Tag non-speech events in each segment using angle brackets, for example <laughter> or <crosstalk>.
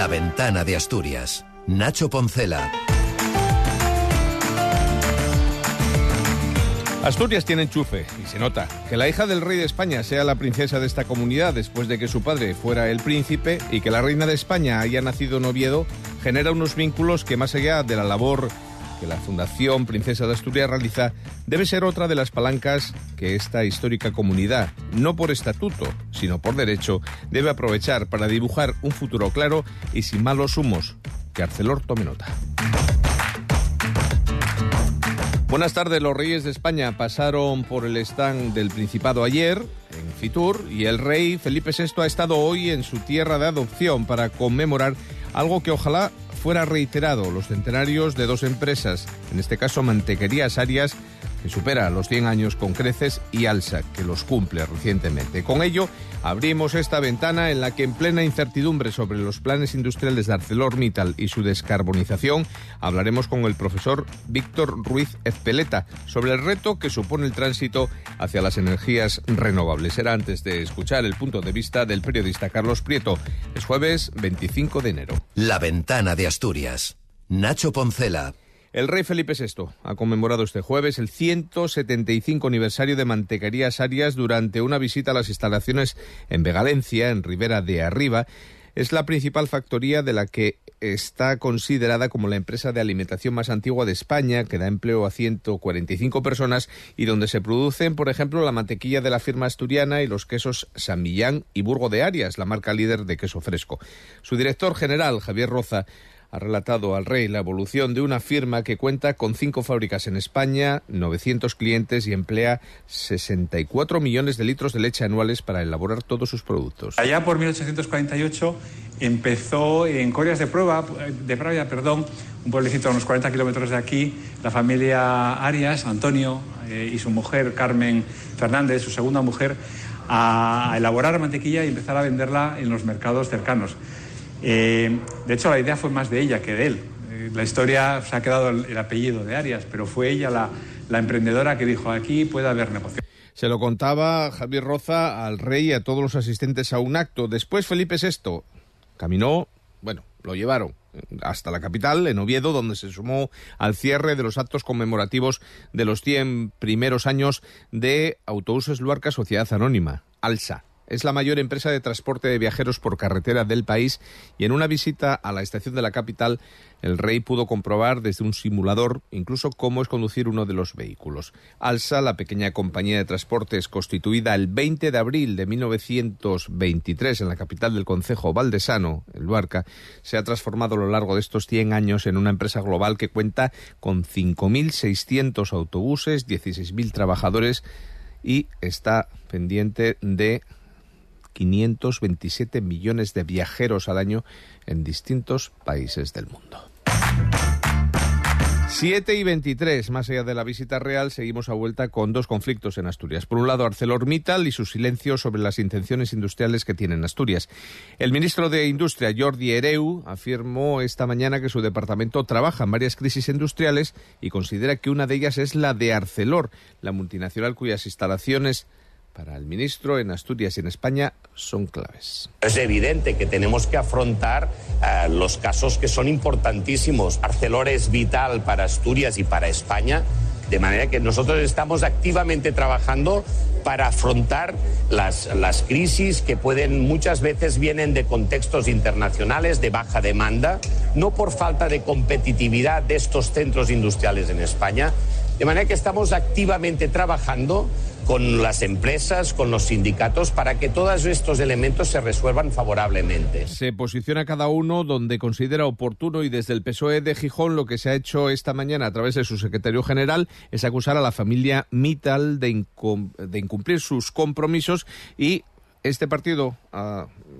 La ventana de Asturias. Nacho Poncela. Asturias tiene enchufe y se nota. Que la hija del rey de España sea la princesa de esta comunidad después de que su padre fuera el príncipe y que la reina de España haya nacido en Oviedo genera unos vínculos que más allá de la labor que la Fundación Princesa de Asturias realiza debe ser otra de las palancas que esta histórica comunidad, no por estatuto, sino por derecho, debe aprovechar para dibujar un futuro claro y sin malos humos. Que Arcelor tome nota. Buenas tardes, los reyes de España pasaron por el stand del Principado ayer, en Fitur, y el rey Felipe VI ha estado hoy en su tierra de adopción para conmemorar algo que ojalá fuera reiterado, los centenarios de dos empresas, en este caso Mantequerías Arias, que supera los 100 años con creces, y Alsa, que los cumple recientemente. Con ello, abrimos esta ventana en la que, en plena incertidumbre sobre los planes industriales de ArcelorMittal y su descarbonización, hablaremos con el profesor Víctor Ruiz Ezpeleta sobre el reto que supone el tránsito hacia las energías renovables. Será antes de escuchar el punto de vista del periodista Carlos Prieto. Es jueves 25 de enero. La ventana de Asturias. Nacho Poncela. El rey Felipe VI ha conmemorado este jueves el 175 aniversario de Mantequerías Arias durante una visita a las instalaciones en Vegalencia, en Ribera de Arriba. Es la principal factoría de la que está considerada como la empresa de alimentación más antigua de España, que da empleo a 145 personas y donde se producen, por ejemplo, la mantequilla de la firma asturiana y los quesos San Millán y Burgo de Arias, la marca líder de queso fresco. Su director general, Javier Roza, ha relatado al rey la evolución de una firma que cuenta con cinco fábricas en España, 900 clientes y emplea 64 millones de litros de leche anuales para elaborar todos sus productos. Allá por 1848 empezó en Corias de Prueba, de Pravia, perdón, un pueblecito a unos 40 kilómetros de aquí, la familia Arias, Antonio eh, y su mujer Carmen Fernández, su segunda mujer, a elaborar mantequilla y empezar a venderla en los mercados cercanos. Eh, de hecho, la idea fue más de ella que de él. Eh, la historia se ha quedado el, apellido de Arias, pero fue ella la, la emprendedora que dijo aquí puede haber negocio. Se lo contaba Javier Roza al rey y a todos los asistentes a un acto. Después Felipe VI caminó, bueno, lo llevaron hasta la capital, en Oviedo, donde se sumó al cierre de los actos conmemorativos de los 100 primeros años de Autobuses Luarca Sociedad Anónima, ALSA. Es la mayor empresa de transporte de viajeros por carretera del país y en una visita a la estación de la capital, el rey pudo comprobar desde un simulador incluso cómo es conducir uno de los vehículos. Alsa, la pequeña compañía de transportes constituida el 20 de abril de 1923 en la capital del concejo valdesano, el Luarca, se ha transformado a lo largo de estos 100 años en una empresa global que cuenta con 5.600 autobuses, 16.000 trabajadores y está pendiente de 527 millones de viajeros al año en distintos países del mundo. 7 y 23, más allá de la visita real, seguimos a vuelta con dos conflictos en Asturias. Por un lado, ArcelorMittal y su silencio sobre las intenciones industriales que tiene Asturias. El ministro de Industria, Jordi Ereu, afirmó esta mañana que su departamento trabaja en varias crisis industriales y considera que una de ellas es la de Arcelor, la multinacional cuyas instalaciones para el ministro en Asturias y en España son claves. Es evidente que tenemos que afrontar eh, los casos que son importantísimos. Arcelor es vital para Asturias y para España, de manera que nosotros estamos activamente trabajando para afrontar las, las crisis que pueden muchas veces vienen de contextos internacionales de baja demanda, no por falta de competitividad de estos centros industriales en España, de manera que estamos activamente trabajando con las empresas, con los sindicatos, para que todos estos elementos se resuelvan favorablemente. Se posiciona cada uno donde considera oportuno y desde el PSOE de Gijón lo que se ha hecho esta mañana a través de su secretario general es acusar a la familia Mittal de, incumplir sus compromisos y este partido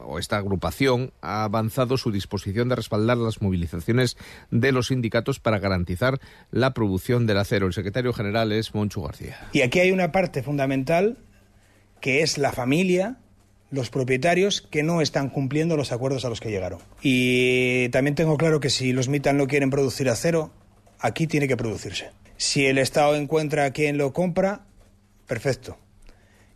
o esta agrupación ha avanzado su disposición de respaldar las movilizaciones de los sindicatos para garantizar la producción del acero. El secretario general es Moncho García. Y aquí hay una parte fundamental que es la familia, los propietarios que no están cumpliendo los acuerdos a los que llegaron. Y también tengo claro que si los MITAN no quieren producir acero, aquí tiene que producirse. Si el Estado encuentra a quien lo compra, perfecto.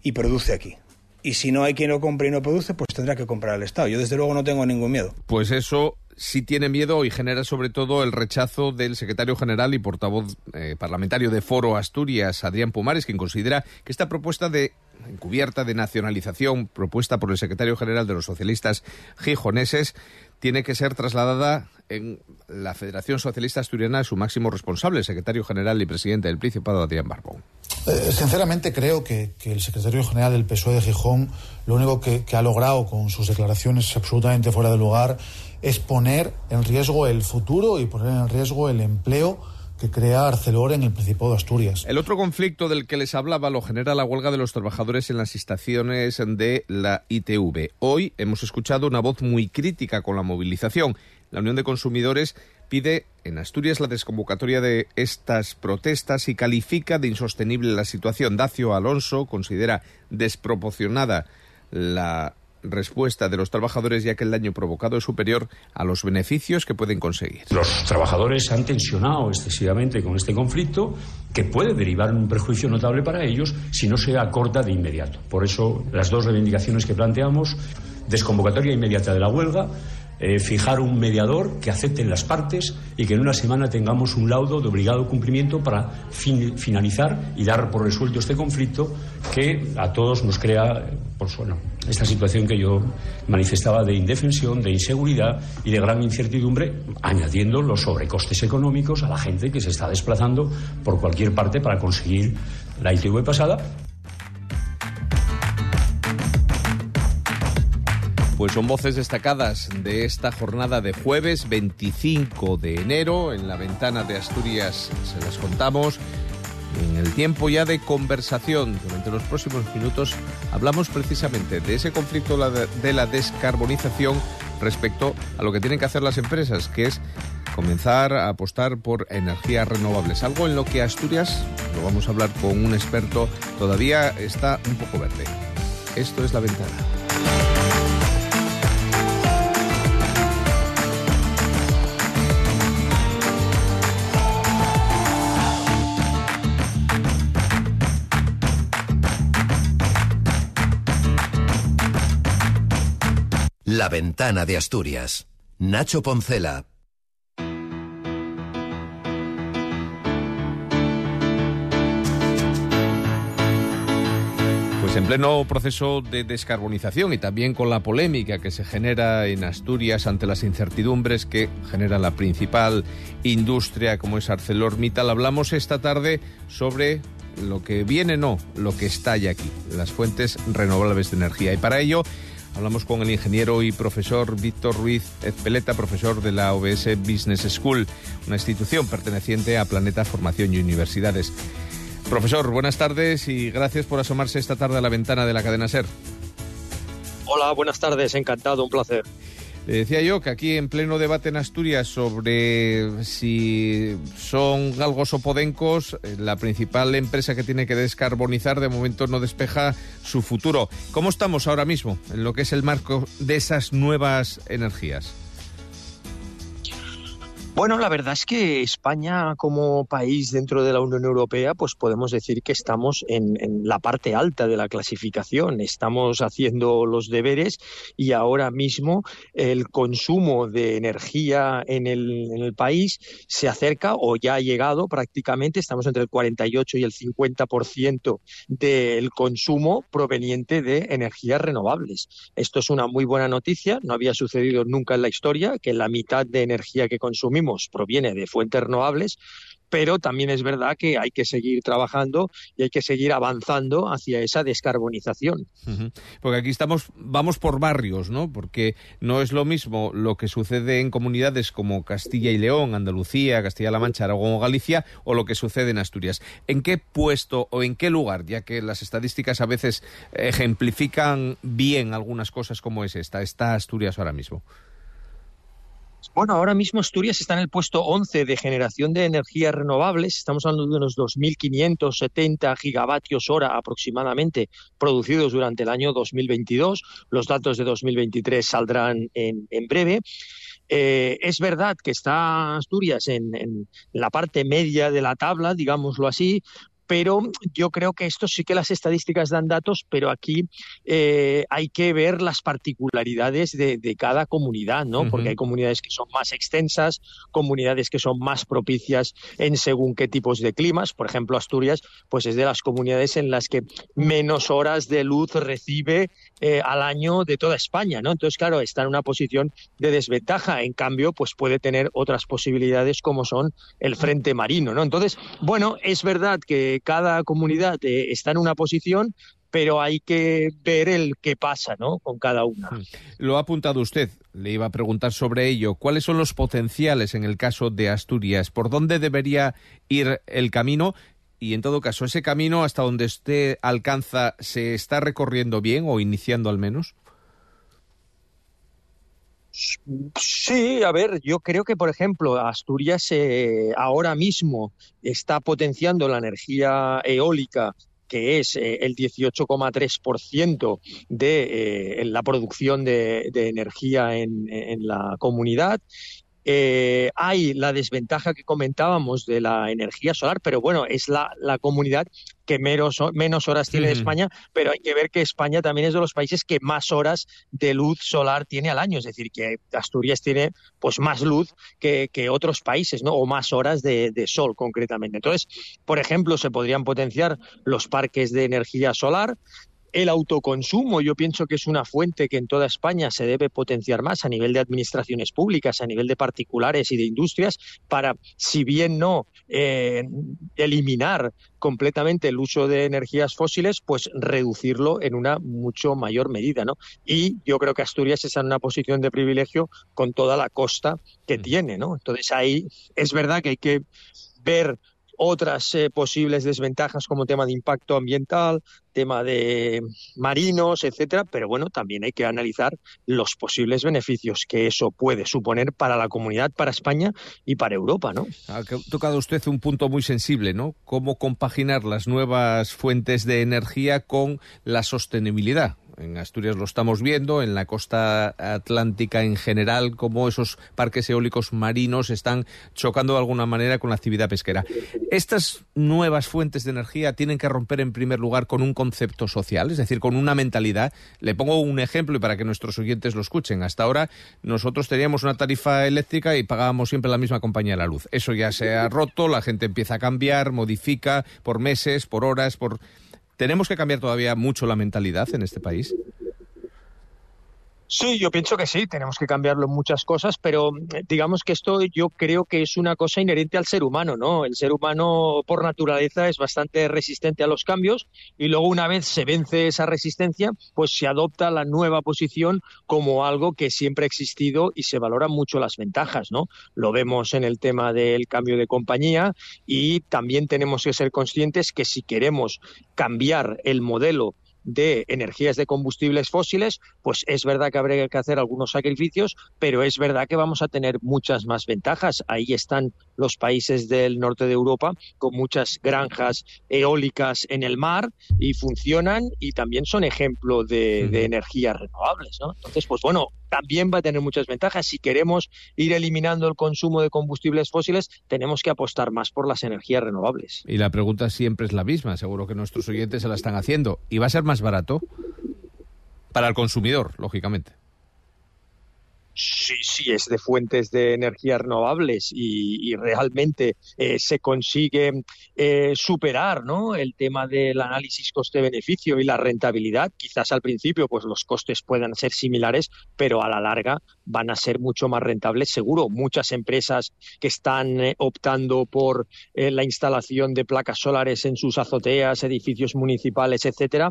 Y produce aquí y si no hay quien lo compre y no produce, pues tendrá que comprar el Estado. Yo desde luego no tengo ningún miedo. Pues eso sí tiene miedo y genera sobre todo el rechazo del secretario general y portavoz eh, parlamentario de Foro Asturias, Adrián Pumares, quien considera que esta propuesta de encubierta de nacionalización propuesta por el secretario general de los socialistas gijoneses tiene que ser trasladada en la Federación Socialista Asturiana a su máximo responsable, el secretario general y presidente del Principado, Adrián Barbón. Eh, sinceramente creo que, el secretario general del PSOE de Gijón lo único que, que ha logrado con sus declaraciones absolutamente fuera de lugar es poner en riesgo el futuro y poner en riesgo el empleo que crea Arcelor en el Principado de Asturias. El otro conflicto del que les hablaba lo genera la huelga de los trabajadores en las estaciones de la ITV. Hoy hemos escuchado una voz muy crítica con la movilización. La Unión de Consumidores pide en Asturias la desconvocatoria de estas protestas y califica de insostenible la situación. Dacio Alonso considera desproporcionada la respuesta de los trabajadores ya que el daño provocado es superior a los beneficios que pueden conseguir. Los trabajadores han tensionado excesivamente con este conflicto que puede derivar en un perjuicio notable para ellos si no se acorta de inmediato. Por eso las dos reivindicaciones que planteamos, desconvocatoria inmediata de la huelga eh, fijar un mediador que acepten las partes y que en una semana tengamos un laudo de obligado cumplimiento para finalizar y dar por resuelto este conflicto que a todos nos crea pues, bueno, esta situación que yo manifestaba de indefensión, de inseguridad y de gran incertidumbre, añadiendo los sobrecostes económicos a la gente que se está desplazando por cualquier parte para conseguir la ITV pasada Pues son voces destacadas de esta jornada de jueves 25 de enero. En la ventana de Asturias se las contamos. En el tiempo ya de conversación, durante los próximos minutos, hablamos precisamente de ese conflicto de la descarbonización respecto a lo que tienen que hacer las empresas, que es comenzar a apostar por energías renovables. Algo en lo que Asturias, lo vamos a hablar con un experto, todavía está un poco verde. Esto es la ventana. La ventana de Asturias. Nacho Poncela. Pues en pleno proceso de descarbonización y también con la polémica que se genera en Asturias ante las incertidumbres que genera la principal industria como es ArcelorMittal, hablamos esta tarde sobre lo que viene, no, lo que está ya aquí, las fuentes renovables de energía. Y para ello Hablamos con el ingeniero y profesor Víctor Ruiz Ezpeleta, profesor de la OBS Business School, una institución perteneciente a Planeta Formación y Universidades. Profesor, buenas tardes y gracias por asomarse esta tarde a la ventana de la cadena SER. Hola, buenas tardes, encantado, un placer. Le decía yo que aquí en pleno debate en Asturias sobre si son galgos o podencos, eh, la principal empresa que tiene que descarbonizar de momento no despeja su futuro. ¿Cómo estamos ahora mismo en lo que es el marco de esas nuevas energías? Bueno, la verdad es que España como país dentro de la Unión Europea, pues podemos decir que estamos en, la parte alta de la clasificación. Estamos haciendo los deberes y ahora mismo el consumo de energía en el, en el país se acerca o ya ha llegado prácticamente, estamos entre el 48 y el 50% del consumo proveniente de energías renovables. Esto es una muy buena noticia, no había sucedido nunca en la historia que la mitad de energía que consumimos proviene de fuentes renovables, pero también es verdad que hay que seguir trabajando y hay que seguir avanzando hacia esa descarbonización. Porque aquí estamos, vamos por barrios, ¿no? Porque no es lo mismo lo que sucede en comunidades como Castilla y León, Andalucía, Castilla-La Mancha, Aragón o Galicia, o lo que sucede en Asturias. ¿En qué puesto o en qué lugar, ya que las estadísticas a veces ejemplifican bien algunas cosas como es esta, está Asturias ahora mismo? Bueno, ahora mismo Asturias está en el puesto 11 de generación de energías renovables. Estamos hablando de unos 2.570 gigavatios hora aproximadamente producidos durante el año 2022. Los datos de 2023 saldrán en, breve. Eh, es verdad que está Asturias en, la parte media de la tabla, digámoslo así, pero yo creo que esto sí que las estadísticas dan datos, pero aquí eh, hay que ver las particularidades de, cada comunidad, ¿no? Porque hay comunidades que son más extensas, comunidades que son más propicias en según qué tipos de climas. Por ejemplo, Asturias, pues es de las comunidades en las que menos horas de luz recibe eh, al año de toda España, ¿no? Entonces, claro, está en una posición de desventaja. En cambio, pues puede tener otras posibilidades como son el frente marino, ¿no? Entonces, bueno, es verdad que cada comunidad eh, está en una posición, pero hay que ver el qué pasa ¿no? con cada una. Hmm. Lo ha apuntado usted, le iba a preguntar sobre ello. ¿Cuáles son los potenciales en el caso de Asturias? ¿Por dónde debería ir el camino? Y en todo caso, ¿ese camino hasta donde usted alcanza se está recorriendo bien o iniciando al menos? Sí, a ver, yo creo que, por ejemplo, Asturias eh, ahora mismo está potenciando la energía eólica que es eh, el 18,3% de eh, la producción de, energía en, la comunidad eh, hay la desventaja que comentábamos de la energía solar, pero bueno, es la, comunidad que menos, menos horas tiene España, pero hay que ver que España también es de los países que más horas de luz solar tiene al año, es decir, que Asturias tiene pues más luz que, otros países, ¿no? O más horas de, de sol concretamente. Entonces, por ejemplo, se podrían potenciar los parques de energía solar, el autoconsumo, yo pienso que es una fuente que en toda España se debe potenciar más a nivel de administraciones públicas, a nivel de particulares y de industrias, para, si bien no eh, eliminar completamente el uso de energías fósiles, pues reducirlo en una mucho mayor medida, ¿no? Y yo creo que Asturias está en una posición de privilegio con toda la costa que mm. tiene, ¿no? Entonces ahí es verdad que hay que ver otras eh, posibles desventajas como tema de impacto ambiental, tema de marinos, etcétera, pero bueno, también hay que analizar los posibles beneficios que eso puede suponer para la comunidad, para España y para Europa, ¿no? Ha tocado usted un punto muy sensible, ¿no? Cómo compaginar las nuevas fuentes de energía con la sostenibilidad en Asturias lo estamos viendo, en la costa atlántica en general, cómo esos parques eólicos marinos están chocando de alguna manera con la actividad pesquera. Estas nuevas fuentes de energía tienen que romper en primer lugar con un concepto social, es decir, con una mentalidad. Le pongo un ejemplo y para que nuestros oyentes lo escuchen. Hasta ahora nosotros teníamos una tarifa eléctrica y pagábamos siempre la misma compañía de la luz. Eso ya se ha roto, la gente empieza a cambiar, modifica por meses, por horas, por ¿Tenemos que cambiar todavía mucho la mentalidad en este país? Sí, yo pienso que sí, tenemos que cambiarlo en muchas cosas, pero eh, digamos que esto yo creo que es una cosa inherente al ser humano, ¿no? El ser humano por naturaleza es bastante resistente a los cambios y luego una vez se vence esa resistencia, pues se adopta la nueva posición como algo que siempre ha existido y se valoran mucho las ventajas, ¿no? Lo vemos en el tema del cambio de compañía y también tenemos que ser conscientes que si queremos cambiar el modelo de energías de combustibles fósiles, pues es verdad que habría que hacer algunos sacrificios, pero es verdad que vamos a tener muchas más ventajas. Ahí están los países del norte de Europa con muchas granjas eólicas en el mar y funcionan y también son ejemplo de, energías renovables. ¿no? Entonces, pues bueno, también va a tener muchas ventajas. Si queremos ir eliminando el consumo de combustibles fósiles, tenemos que apostar más por las energías renovables. Y la pregunta siempre es la misma, seguro que nuestros oyentes se la están haciendo. ¿Y va a ser más barato? Para el consumidor, lógicamente. Sí, sí, es de fuentes de energías renovables y, realmente eh, se consigue eh, superar ¿no? el tema del análisis coste-beneficio y la rentabilidad. Quizás al principio pues los costes puedan ser similares, pero a la larga van a ser mucho más rentables, seguro. Muchas empresas que están eh, optando por la instalación de placas solares en sus azoteas, edificios municipales, etcétera,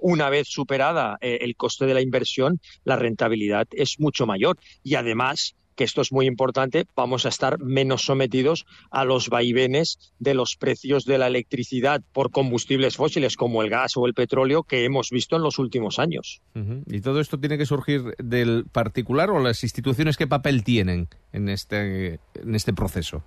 una vez superada el coste de la inversión, la rentabilidad es mucho mayor y además que esto es muy importante, vamos a estar menos sometidos a los vaivenes de los precios de la electricidad por combustibles fósiles como el gas o el petróleo que hemos visto en los últimos años. ¿Y todo esto tiene que surgir del particular o las instituciones qué papel tienen en este, en este proceso?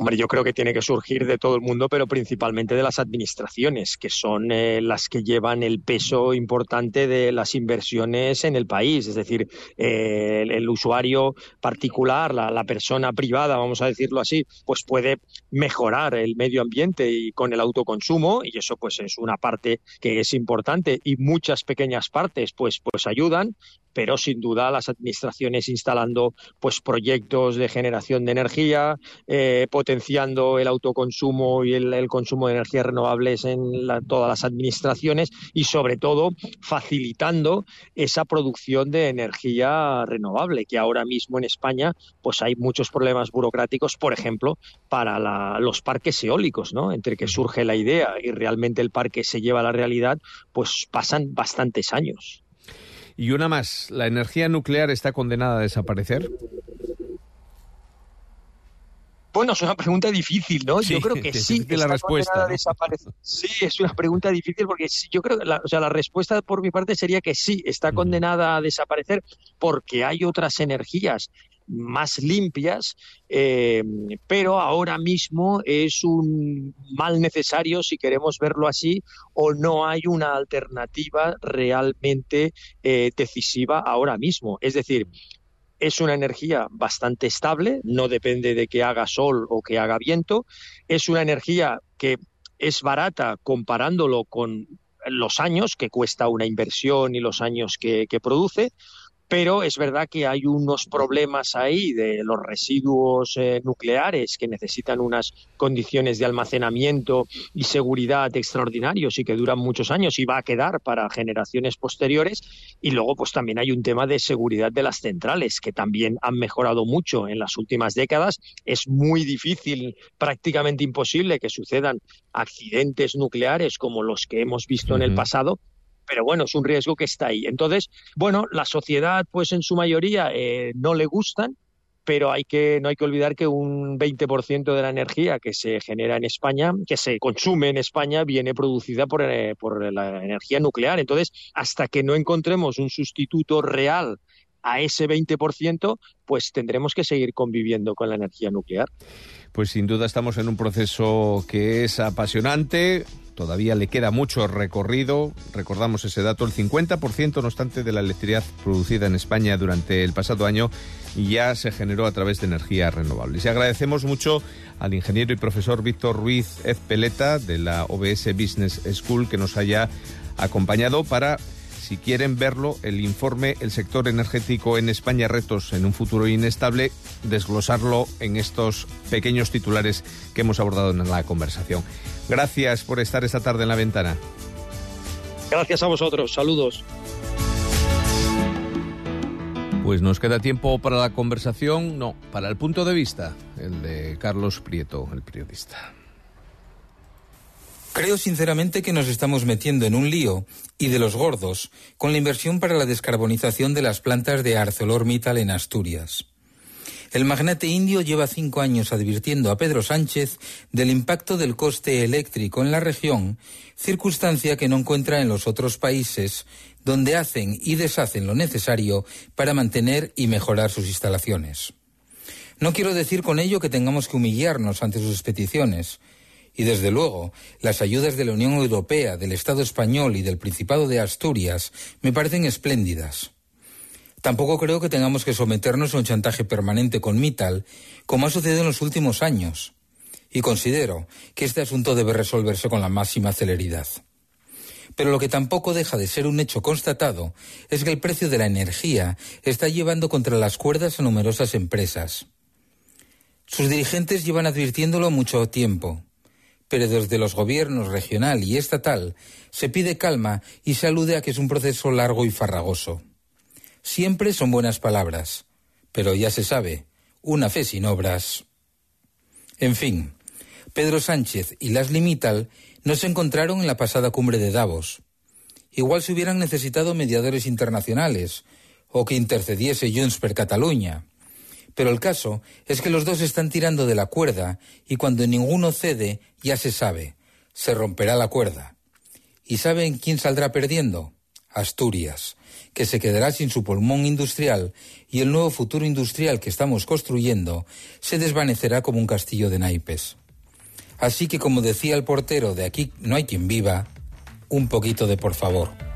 Hombre, yo creo que tiene que surgir de todo el mundo, pero principalmente de las administraciones, que son eh, las que llevan el peso importante de las inversiones en el país. Es decir, eh, el, usuario particular, la, persona privada, vamos a decirlo así, pues puede mejorar el medio ambiente y con el autoconsumo, y eso pues es una parte que es importante, y muchas pequeñas partes pues, pues ayudan, pero sin duda las administraciones instalando pues proyectos de generación de energía, eh, potenciando el autoconsumo y el, consumo de energías renovables en todas las administraciones y sobre todo facilitando esa producción de energía renovable que ahora mismo en España pues hay muchos problemas burocráticos, por ejemplo, para los parques eólicos, ¿no? Entre que surge la idea y realmente el parque se lleva a la realidad, pues pasan bastantes años. Y una más, ¿la energía nuclear está condenada a desaparecer? Bueno, es una pregunta difícil, ¿no? yo creo <laughs> que sí. la respuesta. Sí, es una pregunta difícil porque yo creo que la, o sea, la respuesta por mi parte sería que sí, está condenada a desaparecer porque hay otras energías más limpias, eh, pero ahora mismo es un mal necesario, si queremos verlo así, o no hay una alternativa realmente eh, decisiva ahora mismo. Es decir, es una energía bastante estable, no depende de que haga sol o que haga viento, es una energía que es barata comparándolo con los años que cuesta una inversión y los años que produce, pero es verdad que hay unos problemas ahí de los residuos eh, nucleares que necesitan unas condiciones de almacenamiento y seguridad extraordinarios y que duran muchos años y va a quedar para generaciones posteriores. Y luego, pues también hay un tema de seguridad de las centrales que también han mejorado mucho en las últimas décadas. Es muy difícil, prácticamente imposible que sucedan accidentes nucleares como los que hemos visto en el pasado pero bueno, es un riesgo que está ahí. Entonces, bueno, la sociedad, pues en su mayoría eh, no le gustan, pero hay que, no hay que olvidar que un 20% de la energía que se genera en España, que se consume en España, viene producida por, eh, por la energía nuclear. Entonces, hasta que no encontremos un sustituto real a ese 20%, pues tendremos que seguir conviviendo con la energía nuclear. Pues sin duda estamos en un proceso que es apasionante, Todavía le queda mucho recorrido. Recordamos ese dato, el 50% no obstante de la electricidad producida en España durante el pasado año ya se generó a través de energías renovables. Y agradecemos mucho al ingeniero y profesor Víctor Ruiz Ezpeleta de la OBS Business School que nos haya acompañado para si quieren verlo, el informe El sector energético en España, retos en un futuro inestable, desglosarlo en estos pequeños titulares que hemos abordado en la conversación. Gracias por estar esta tarde en la ventana. Gracias a vosotros. Saludos. Pues nos queda tiempo para la conversación, no, para el punto de vista, el de Carlos Prieto, el periodista. Creo sinceramente que nos estamos metiendo en un lío, y de los gordos, con la inversión para la descarbonización de las plantas de ArcelorMittal en Asturias. El magnate indio lleva cinco años advirtiendo a Pedro Sánchez del impacto del coste eléctrico en la región, circunstancia que no encuentra en los otros países, donde hacen y deshacen lo necesario para mantener y mejorar sus instalaciones. No quiero decir con ello que tengamos que humillarnos ante sus peticiones, y desde luego, las ayudas de la Unión Europea, del Estado español y del Principado de Asturias me parecen espléndidas. Tampoco creo que tengamos que someternos a un chantaje permanente con Mittal, como ha sucedido en los últimos años. Y considero que este asunto debe resolverse con la máxima celeridad. Pero lo que tampoco deja de ser un hecho constatado es que el precio de la energía está llevando contra las cuerdas a numerosas empresas. Sus dirigentes llevan advirtiéndolo mucho tiempo pero desde los gobiernos regional y estatal se pide calma y se alude a que es un proceso largo y farragoso. Siempre son buenas palabras, pero ya se sabe, una fe sin obras. En fin, Pedro Sánchez y las Limital no se encontraron en la pasada cumbre de Davos. Igual se hubieran necesitado mediadores internacionales o que intercediese Junts per Cataluña. Pero el caso es que los dos están tirando de la cuerda y cuando ninguno cede, ya se sabe, se romperá la cuerda. ¿Y saben quién saldrá perdiendo? Asturias, que se quedará sin su pulmón industrial y el nuevo futuro industrial que estamos construyendo se desvanecerá como un castillo de naipes. Así que, como decía el portero de aquí no hay quien viva, un poquito de por favor.